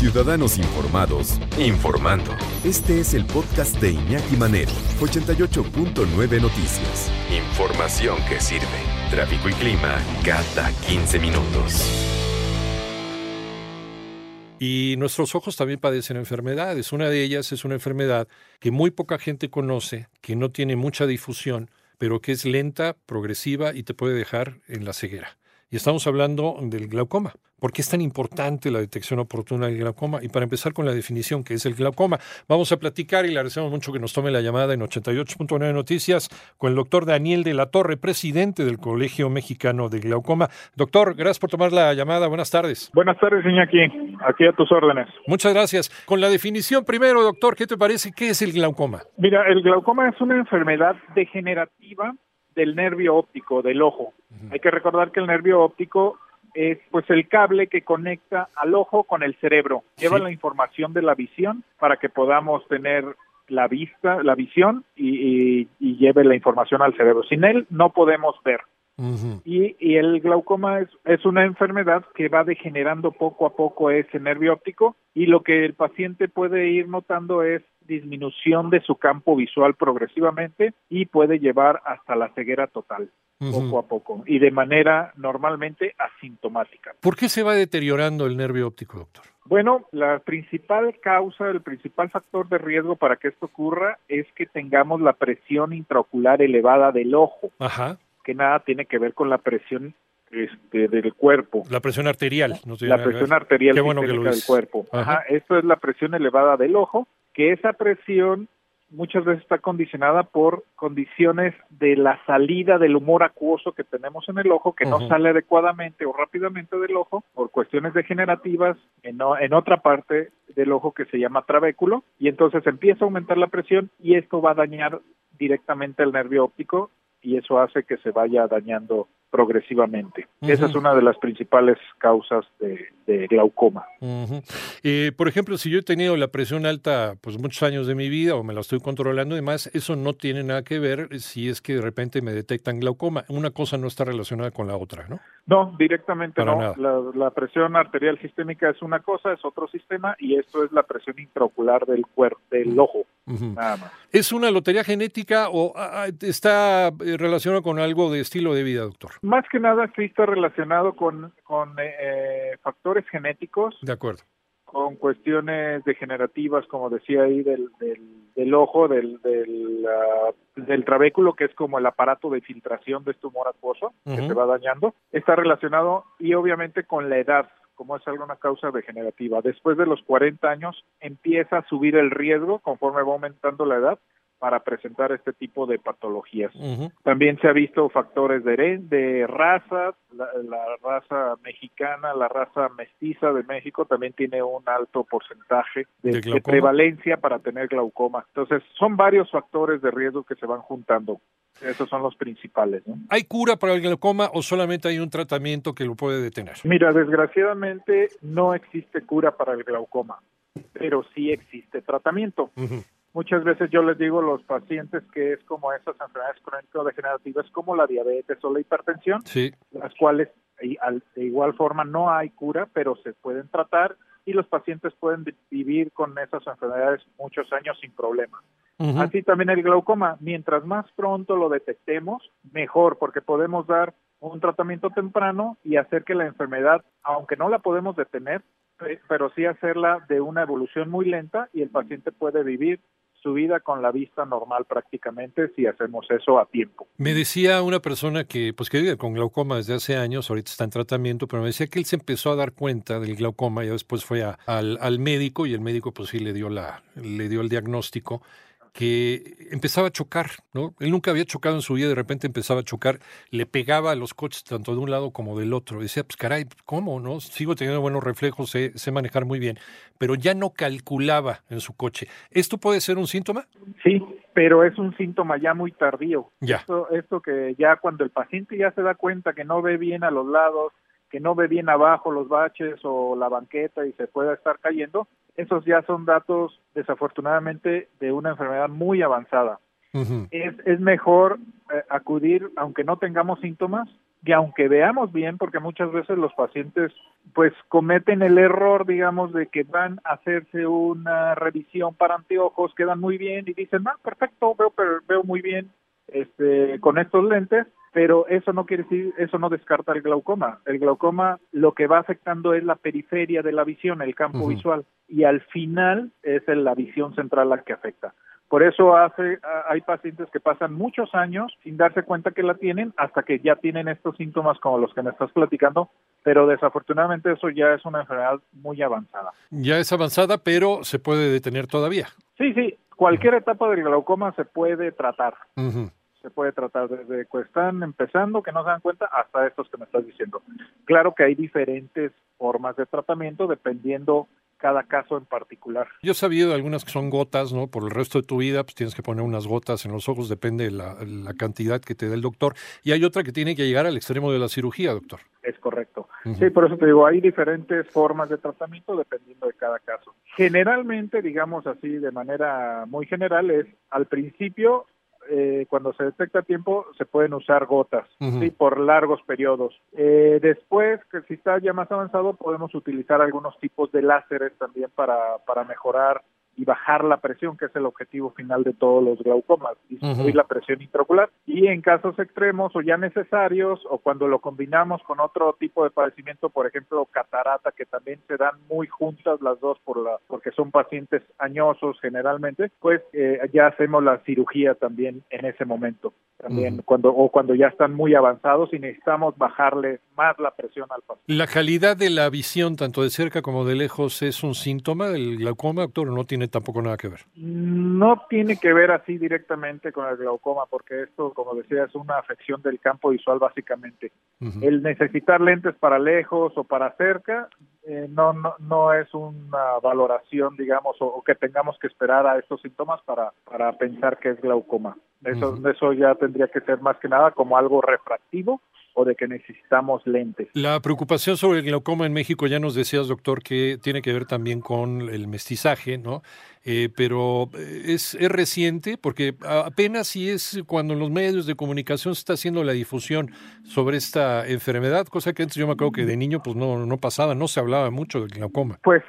Ciudadanos Informados, informando. Este es el podcast de Iñaki Manero, 88.9 Noticias. Información que sirve. Tráfico y clima cada 15 minutos. Y nuestros ojos también padecen enfermedades. Una de ellas es una enfermedad que muy poca gente conoce, que no tiene mucha difusión, pero que es lenta, progresiva y te puede dejar en la ceguera. Y estamos hablando del glaucoma. ¿Por qué es tan importante la detección oportuna del glaucoma? Y para empezar con la definición que es el glaucoma, vamos a platicar y le agradecemos mucho que nos tome la llamada en 88.9 Noticias con el doctor Daniel de la Torre, presidente del Colegio Mexicano de Glaucoma. Doctor, gracias por tomar la llamada. Buenas tardes. Buenas tardes, Iñaki. Aquí a tus órdenes. Muchas gracias. Con la definición primero, doctor, ¿qué te parece? ¿Qué es el glaucoma? Mira, el glaucoma es una enfermedad degenerativa del nervio óptico, del ojo. Hay que recordar que el nervio óptico es pues el cable que conecta al ojo con el cerebro. Lleva la información de la visión para que podamos tener la vista, la visión y, lleve la información al cerebro. Sin él no podemos ver. y, y, el glaucoma es, es una enfermedad que va degenerando poco a poco ese nervio óptico y lo que el paciente puede ir notando es disminución de su campo visual progresivamente y puede llevar hasta la ceguera total poco a poco y de manera normalmente asintomática. ¿Por qué se va deteriorando el nervio óptico, doctor? Bueno, la principal causa, el principal factor de riesgo para que esto ocurra es que tengamos la presión intraocular elevada del ojo, Ajá. que nada tiene que ver con la presión este, del cuerpo. La presión arterial. No la presión arterial Qué bueno que del cuerpo. Ajá. Esto es la presión elevada del ojo, que esa presión muchas veces está condicionada por condiciones de la salida del humor acuoso que tenemos en el ojo, que no sale adecuadamente o rápidamente del ojo por cuestiones degenerativas en, en otra parte del ojo que se llama trabéculo, y entonces empieza a aumentar la presión y esto va a dañar directamente el nervio óptico y eso hace que se vaya dañando progresivamente. Esa es una de las principales causas de, glaucoma. Eh, por ejemplo, si yo he tenido la presión alta pues muchos años de mi vida o me la estoy controlando y demás, eso no tiene nada que ver si es que de repente me detectan glaucoma. Una cosa no está relacionada con la otra, ¿no? No, directamente no. La, presión arterial sistémica es una cosa, es otro sistema y esto es la presión intraocular del cuerpo, del ojo. Nada más. ¿Es una lotería genética o ah, ah, está eh, relacionado con algo de estilo de vida, doctor? Más que nada sí está relacionado con, con eh, eh, factores genéticos. De acuerdo. Con cuestiones degenerativas, como decía ahí, del, del, ojo, del, del, del, trabéculo, que es como el aparato de filtración de este humor acuoso, que se va dañando. Está relacionado y obviamente con la edad como es alguna causa degenerativa. Después de los 40 años empieza a subir el riesgo conforme va aumentando la edad para presentar este tipo de patologías. También se ha visto factores de, de raza, la, raza mexicana, la raza mestiza de México también tiene un alto porcentaje de, prevalencia para tener glaucoma. Entonces, son varios factores de riesgo que se van juntando. Esos son los principales. ¿Hay cura para el glaucoma o solamente hay un tratamiento que lo puede detener? Mira, desgraciadamente no existe cura para el glaucoma, pero sí existe tratamiento. Muchas veces yo les digo a los pacientes que es como esas enfermedades crónico-degenerativas como la diabetes o la hipertensión, las cuales de igual forma no hay cura, pero se pueden tratar y los pacientes pueden vivir con esas enfermedades muchos años sin problemas. Así también el glaucoma, mientras más pronto lo detectemos, mejor, porque podemos dar un tratamiento temprano y hacer que la enfermedad, aunque no la podemos detener, pero sí hacerla de una evolución muy lenta y el paciente puede vivir su vida con la vista normal prácticamente si hacemos eso a tiempo. Me decía una persona que, pues que vive con glaucoma desde hace años, ahorita está en tratamiento, pero me decía que él se empezó a dar cuenta del glaucoma y después fue al, al médico y el médico pues sí le dio, la, le dio el diagnóstico que empezaba a chocar, ¿no? Él nunca había chocado en su vida, de repente empezaba a chocar, le pegaba a los coches tanto de un lado como del otro. Decía, pues caray, ¿cómo, no? Sigo teniendo buenos reflejos, sé, sé manejar muy bien, pero ya no calculaba en su coche. ¿Esto puede ser un síntoma? Sí, pero es un síntoma ya muy tardío. Ya. Esto, esto que ya cuando el paciente ya se da cuenta que no ve bien a los lados, que no ve bien abajo los baches o la banqueta y se pueda estar cayendo, esos ya son datos desafortunadamente de una enfermedad muy avanzada. es, es mejor eh, acudir, aunque no tengamos síntomas, y aunque veamos bien, porque muchas veces los pacientes pues cometen el error, digamos, de que van a hacerse una revisión para anteojos, quedan muy bien y dicen, ah, perfecto, veo, veo muy bien este, con estos lentes, pero eso no quiere decir, eso no descarta el glaucoma. El glaucoma lo que va afectando es la periferia de la visión, el campo visual, y al final es la visión central la que afecta. Por eso hace, hay pacientes que pasan muchos años sin darse cuenta que la tienen hasta que ya tienen estos síntomas como los que me estás platicando, pero desafortunadamente eso ya es una enfermedad muy avanzada. Ya es avanzada, pero se puede detener todavía. Sí, sí, cualquier etapa del glaucoma se puede tratar se puede tratar desde que están empezando, que no se dan cuenta, hasta estos que me estás diciendo. Claro que hay diferentes formas de tratamiento dependiendo cada caso en particular. Yo he sabido de algunas que son gotas, ¿no? Por el resto de tu vida, pues tienes que poner unas gotas en los ojos, depende de la, cantidad que te dé el doctor. Y hay otra que tiene que llegar al extremo de la cirugía, doctor. Es correcto. Sí, por eso te digo, hay diferentes formas de tratamiento dependiendo de cada caso. Generalmente, digamos así, de manera muy general, es al principio eh, cuando se detecta a tiempo, se pueden usar gotas, ¿sí? Por largos periodos. Eh, después, que si está ya más avanzado, podemos utilizar algunos tipos de láseres también para, para mejorar y bajar la presión, que es el objetivo final de todos los glaucomas, disminuir la presión intraocular. Y en casos extremos o ya necesarios, o cuando lo combinamos con otro tipo de padecimiento, por ejemplo, catarata, que también se dan muy juntas las dos por la, porque son pacientes añosos generalmente, pues eh, ya hacemos la cirugía también en ese momento. También cuando, o cuando ya están muy avanzados y necesitamos bajarle más la presión al paciente. ¿La calidad de la visión, tanto de cerca como de lejos, es un síntoma del glaucoma, doctor, no tiene tampoco nada que ver. No tiene que ver así directamente con el glaucoma, porque esto, como decía, es una afección del campo visual básicamente. El necesitar lentes para lejos o para cerca eh, no, no, no es una valoración, digamos, o, que tengamos que esperar a estos síntomas para, para pensar que es glaucoma. Eso, eso ya tendría que ser más que nada como algo refractivo o de que necesitamos lentes. La preocupación sobre el glaucoma en México, ya nos decías, doctor, que tiene que ver también con el mestizaje, ¿no? Eh, pero eh, es, es, reciente porque apenas si es cuando en los medios de comunicación se está haciendo la difusión sobre esta enfermedad, cosa que antes yo me acuerdo que de niño pues no, no pasaba, no se hablaba mucho del glaucoma. Pues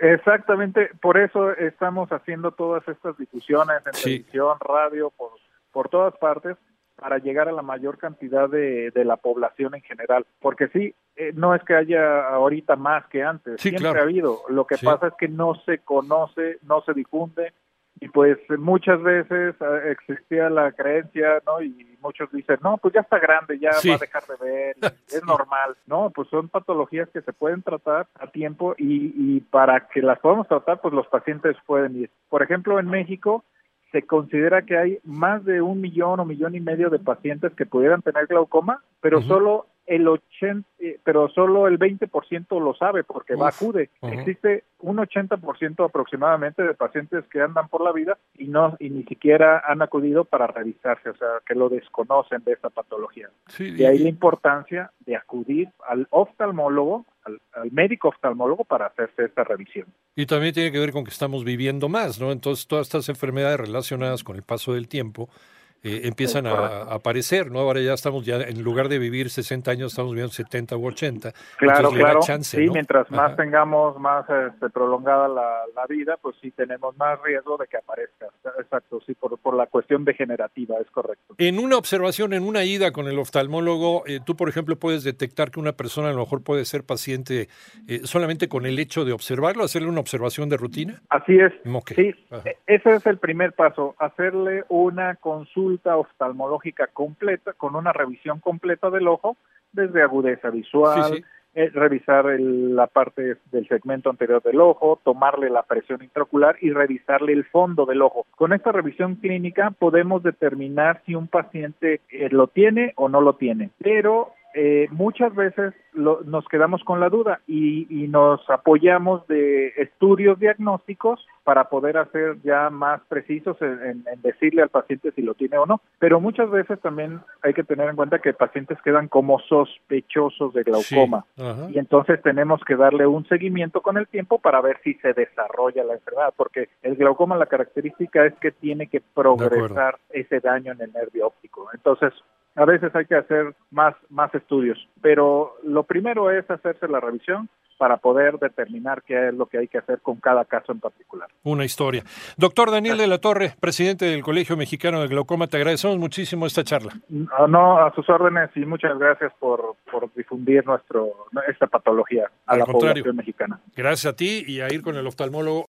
exactamente, por eso estamos haciendo todas estas difusiones en televisión, radio, por, por todas partes, para llegar a la mayor cantidad de, de la población en general. Porque sí, eh, no es que haya ahorita más que antes, siempre ha habido. Lo que pasa es que no se conoce, no se difunde y pues muchas veces ah, existía la creencia, ¿no? Y muchos dicen, no, pues ya está grande, ya va a dejar de ver, es normal. No, pues son patologías que se pueden tratar a tiempo y, y para que las podamos tratar, pues los pacientes pueden ir. Por ejemplo, en México, se considera que hay más de un millón o millón y medio de pacientes que pudieran tener glaucoma, pero solo el 80, eh, pero solo el 20% lo sabe porque va acude. Existe un 80% aproximadamente de pacientes que andan por la vida y no y ni siquiera han acudido para revisarse, o sea, que lo desconocen de esta patología. Sí, de ahí la importancia de acudir al oftalmólogo, al, al, médico oftalmólogo para hacerse esta revisión. Y también tiene que ver con que estamos viviendo más, ¿no? Entonces, todas estas enfermedades relacionadas con el paso del tiempo eh, empiezan a, aparecer, ¿no? Ahora ya estamos, ya en lugar de vivir 60 años, estamos viviendo 70 u 80. Claro, claro. sí, mientras más tengamos más este, prolongada la, la, vida, pues sí tenemos más riesgo de que aparezca. Exacto, sí, por, por la cuestión degenerativa, es correcto. En una observación, en una ida con el oftalmólogo, eh, tú, por ejemplo, puedes detectar que una persona a lo mejor puede ser paciente eh, solamente con el hecho de observarlo, hacerle una observación de rutina. Así es. Sí, e, ese es el primer paso, hacerle una consulta oftalmológica completa, con una revisión completa del ojo, desde agudeza visual, eh, revisar la parte del segmento anterior del ojo, tomarle la presión intraocular y revisarle el fondo del ojo. Con esta revisión clínica podemos determinar si un paciente eh, lo tiene o no lo tiene, pero eh, muchas veces nos quedamos con la duda y, nos apoyamos de estudios diagnósticos para poder hacer ya más precisos en, decirle al paciente si lo tiene o no. Pero muchas veces también hay que tener en cuenta que pacientes quedan como sospechosos de glaucoma y entonces tenemos que darle un seguimiento con el tiempo para ver si se desarrolla la enfermedad, porque el glaucoma la característica es que tiene que progresar ese daño en el nervio óptico. Entonces a veces hay que hacer más, más estudios, pero lo primero es hacerse la revisión para poder determinar qué es lo que hay que hacer con cada caso en particular. Una historia. Doctor Daniel de la Torre, presidente del Colegio Mexicano de Glaucoma, te agradecemos muchísimo esta charla. No, a sus órdenes y muchas gracias por, por difundir nuestro esta patología a la población mexicana. Gracias a ti y a ir con el oftalmólogo.